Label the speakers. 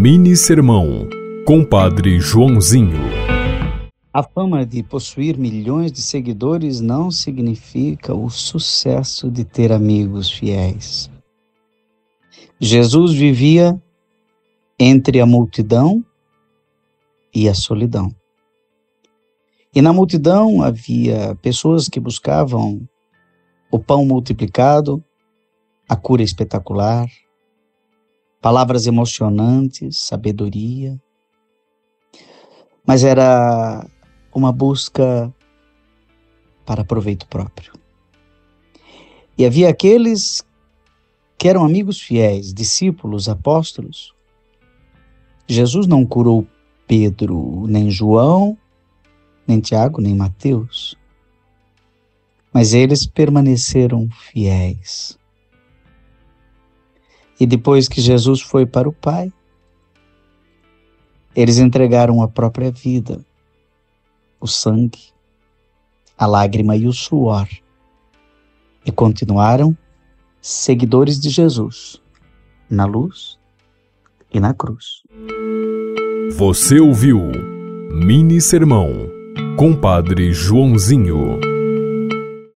Speaker 1: Mini Sermão, Compadre Joãozinho.
Speaker 2: A fama de possuir milhões de seguidores não significa o sucesso de ter amigos fiéis. Jesus vivia entre a multidão e a solidão. E na multidão havia pessoas que buscavam o pão multiplicado, a cura espetacular, palavras emocionantes, sabedoria. Mas era uma busca para proveito próprio. E havia aqueles que eram amigos fiéis, discípulos, apóstolos. Jesus não curou Pedro, nem João, nem Tiago, nem Mateus. Mas eles permaneceram fiéis. E depois que Jesus foi para o Pai, eles entregaram a própria vida, o sangue, a lágrima e o suor, e continuaram seguidores de Jesus, na luz e na cruz.
Speaker 1: Você ouviu Mini Sermão, Compadre Joãozinho.